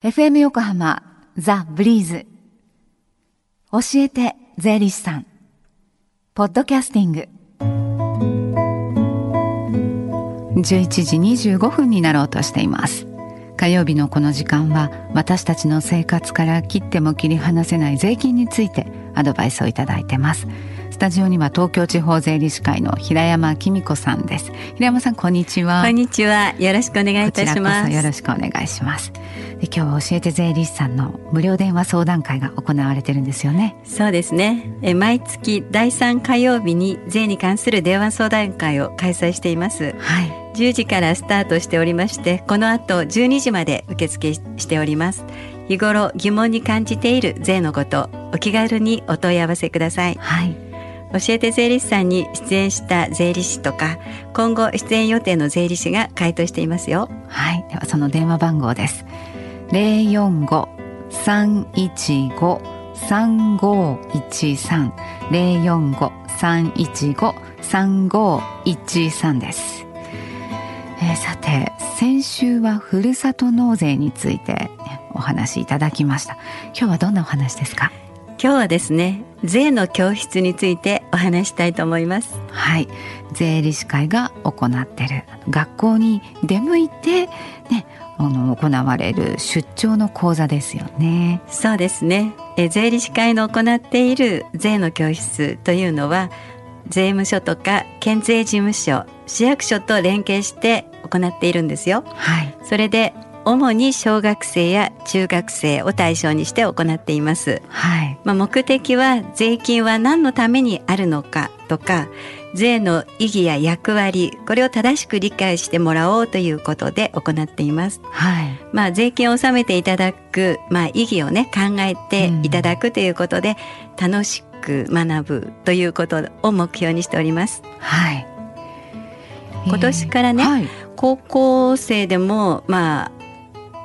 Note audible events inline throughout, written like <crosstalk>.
FM 横浜ザ・ブリーズ。教えて税理士さん。ポッドキャスティング。11時25分になろうとしています。火曜日のこの時間は私たちの生活から切っても切り離せない税金についてアドバイスをいただいてます。スタジオには東京地方税理士会の平山紀美子さんです。平山さんこんにちは。こんにちは。よろしくお願いいたします。よろしくお願いします。で今日は教えて税理士さんの無料電話相談会が行われてるんですよね。そうですね。え毎月第3火曜日に税に関する電話相談会を開催しています。はい。10時からスタートしておりましてこの後12時まで受付しております。日頃疑問に感じている税のことお気軽にお問い合わせください。はい教えて税理士さんに出演した税理士とか今後出演予定の税理士が回答していますよはいではその電話番号です零四五三一五三五一三零四五三一五三五一三です。えーさて先週はふるさと納税についてお話しいただきました。今日はどんなお話ですか？今日はですね税の教室についてお話したいと思います。はい、税理士会が行っている学校に出向いてねあの行われる出張の講座ですよね。そうですね。え税理士会の行っている税の教室というのは税務署とか県税事務所市役所と連携して行っているんですよ。はい、それで主に小学生や中学生を対象にして行っていますはい、まあ、目的は税金は何のためにあるのかとか税の意義や役割これを正しく理解してもらおうということで行っています。はい、まあ、税金を納めていただく、まあ、意義をね考えていただくということで、楽しく学ぶということを目標にしております。はい。今年からねはい、高校生でもまあ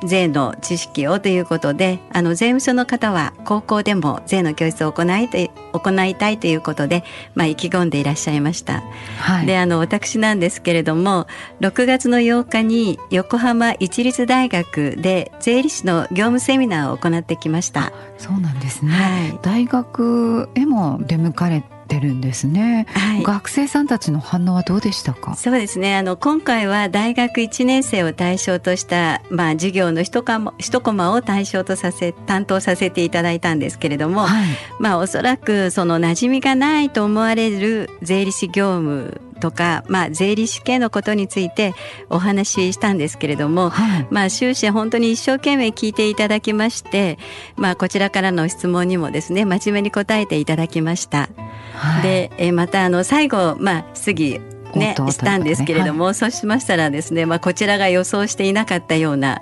税の知識をということであの税務署の方は高校でも税の教室を行いと行いたいということで、まあ、意気込んでいらっしゃいました。はい、であの私なんですけれども6月の8日に横浜一律大学で税理士の業務セミナーを行ってきました。そうなんですね。はい大学へも出向かれてるんですね。はい学生さんたちの反応はどうでしたか？そうですねあの今回は大学1年生を対象とした、まあ、授業の一コマ一コマを対象とさせ担当させていただいたんですけれども、はい、まあ、おそらくその馴染みがないと思われる税理士業務とか、まあ、税理士系のことについてお話ししたんですけれども、はい、まあ、終始本当に一生懸命聞いていただきまして、まあ、こちらからの質問にもですね真面目に答えていただきました。はい、で、えーまたあの最後、まあ、質疑ねしたんですけれども、そうしましたらですね、まあ、こちらが予想していなかったような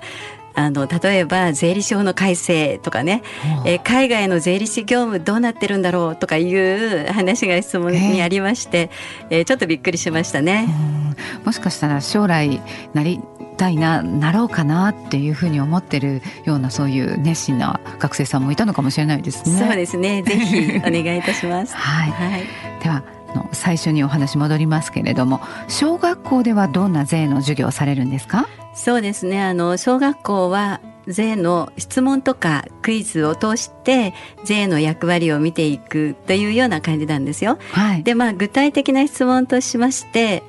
あの例えば税理士法の改正とかね、えー海外の税理士業務どうなってるんだろうとかいう話が質問にありまして、えーちょっとびっくりしましたね。うんもしかしたら将来なりたいななろうかなっていうふうに思ってるようなそういう熱心な学生さんもいたのかもしれないですね。そうですね。ぜひ <laughs> お願いいたします。はい、はい。ではあの最初にお話戻りますけれども小学校ではどんな税の授業をされるんですか？そうですね。あの小学校は税の質問とかクイズを通して税の役割を見ていくというような感じなんですよ。はいでまあ具体的な質問としまして、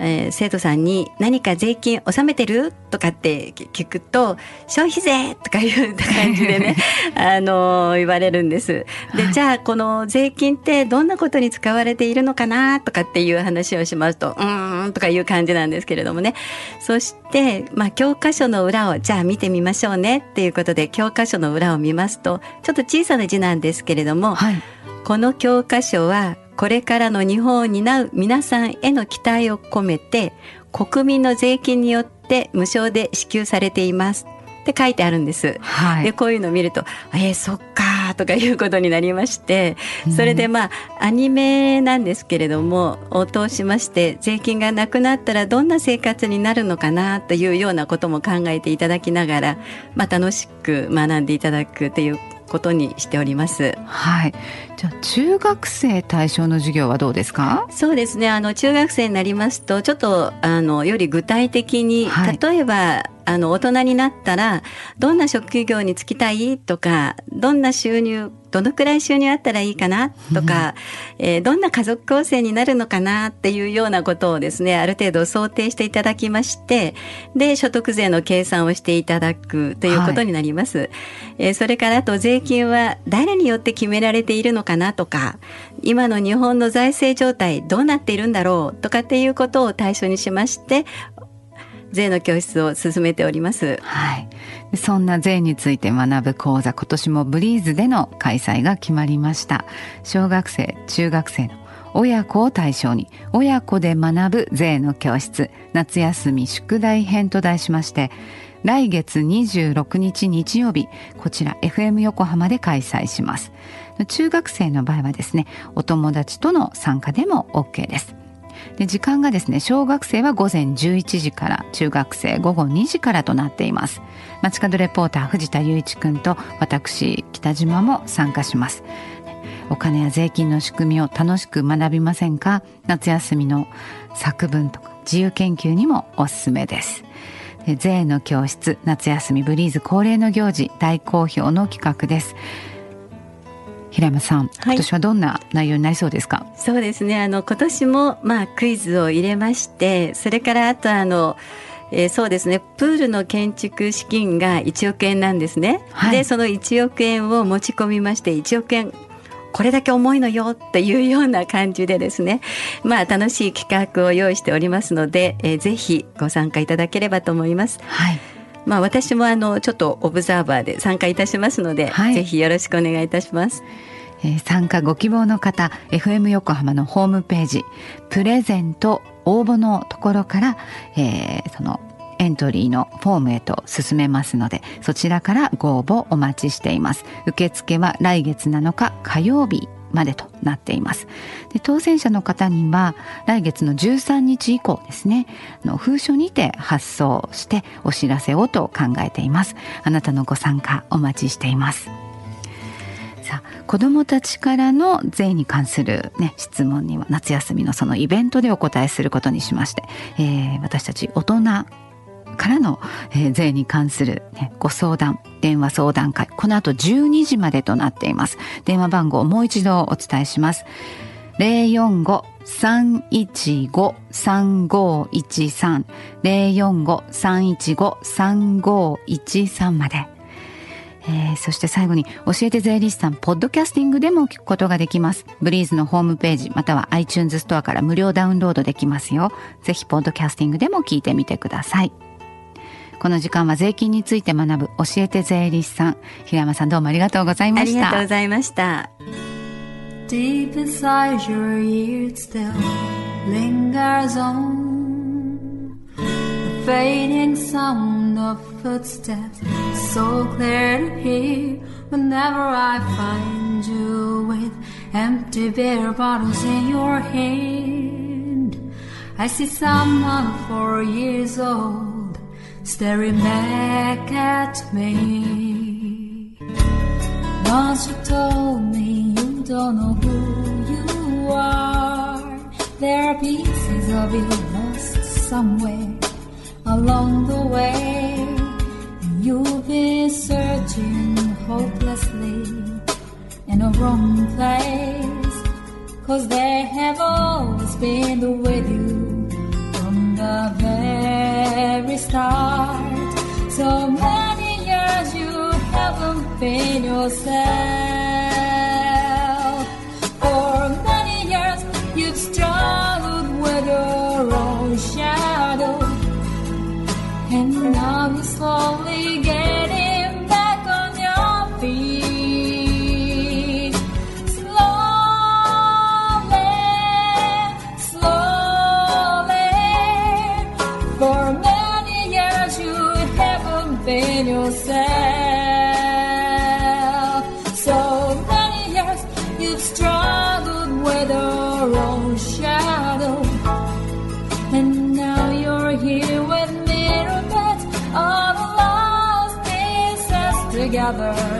えー生徒さんに何か税金納めてる？とかって聞くと消費税とかいう感じでね <laughs> <laughs> あのー言われるんです。で、はい。じゃあこの税金ってどんなことに使われているのかな？とかっていう話をしますとうーんとかいう感じなんですけれどもね。そして、まあ、教科書の裏をじゃあ見てみましょうね。っていうことで教科書の裏を見ますとちょっと小さな字なんですけれども、はい。この教科書はこれからの日本を担う皆さんへの期待を込めて国民の税金によって無償で支給されています。って書いてあるんです。はい。でこういうのを見ると「えー、そっか」とかいうことになりましてそれでまあアニメなんですけれどもを通しまして税金がなくなったらどんな生活になるのかなというようなことも考えていただきながら、まあ、楽しく学んでいただくということにしております。はい。じゃあ中学生対象の授業はどうですか？そうですね。あの中学生になりますとちょっとあのより具体的に、はい。例えばあの、大人になったら、どんな職業に就きたいとか、どんな収入、どのくらい収入あったらいいかなとか、うん、えー、どんな家族構成になるのかなっていうようなことをですね、ある程度想定していただきまして、で、所得税の計算をしていただくということになります。はい、えー、それからあと税金は誰によって決められているのかなとか、今の日本の財政状態どうなっているんだろうとかっていうことを対象にしまして、税の教室を進めております。はい。そんな税について学ぶ講座、今年もブリーズでの開催が決まりました。小学生、中学生の親子を対象に親子で学ぶ税の教室夏休み宿題編と題しまして来月26日日曜日こちら FM 横浜で開催します中学生の場合はですねお友達との参加でも OK ですで時間がですね小学生は午前11時から中学生午後2時からとなっています。街角レポーター藤田雄一君と私北島も参加します。お金や税金の仕組みを楽しく学びませんか？夏休みの作文とか自由研究にもおすすめです。税の教室夏休みブリーズ恒例の行事大好評の企画です。平山さん、はい、今年はどんな内容になりそうですか？そうですね。あの今年もまあクイズを入れましてそれからあとあのえー、そうですね。プールの建築資金が1億円なんですね、はい、でその1億円を持ち込みまして1億円これだけ重いのよっていうような感じでですね。まあ楽しい企画を用意しておりますので、えー、ぜひご参加いただければと思います。はいまあ、私もあのちょっとオブザーバーで参加いたしますので、はい、ぜひよろしくお願いいたします。えー、参加ご希望の方 FM 横浜のホームページプレゼント応募のところから、えー、そのエントリーのフォームへと進めますのでそちらからご応募お待ちしています。受付は来月7日火曜日までとなっています。で当選者の方には来月の13日以降ですねの封書にて発送してお知らせをと考えています。あなたのご参加お待ちしています。さあ子どもたちからの税に関する、ね、質問には夏休みのそのイベントでお答えすることにしまして、えー、私たち大人からの、えー、税に関する、ね、ご相談電話相談会この後12時までとなっています。電話番号もう一度お伝えします。045-315-3513 045-315-3513まで。えー、そして最後に教えて税理士さんポッドキャスティングでも聞くことができます。ブリーズのホームページまたは iTunes ストアから無料ダウンロードできますよ。ぜひポッドキャスティングでも聞いてみてください。この時間は税金について学ぶ教えて税理士さん平山さんどうもありがとうございましたありがとうございました Deep inside your ears still lingers on the fading sound of footsteps so clear to hear whenever I find you with empty beer bottles in your hand I see someone four years old staring back at me. Once you told me you don't know who you are, there are pieces of you lost somewhere along the way. You've been searching hopelessly in a wrong place, cause they have always been with you from the very start. So many years you haven't been yourself. For many years you've struggled with your own shadow. And now you're slowly getting back on your feet. Slowly, slowly. For you haven't yourself. So many years you've struggled with your own shadow. And now you're here with mirror of lost pieces together.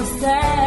so sad.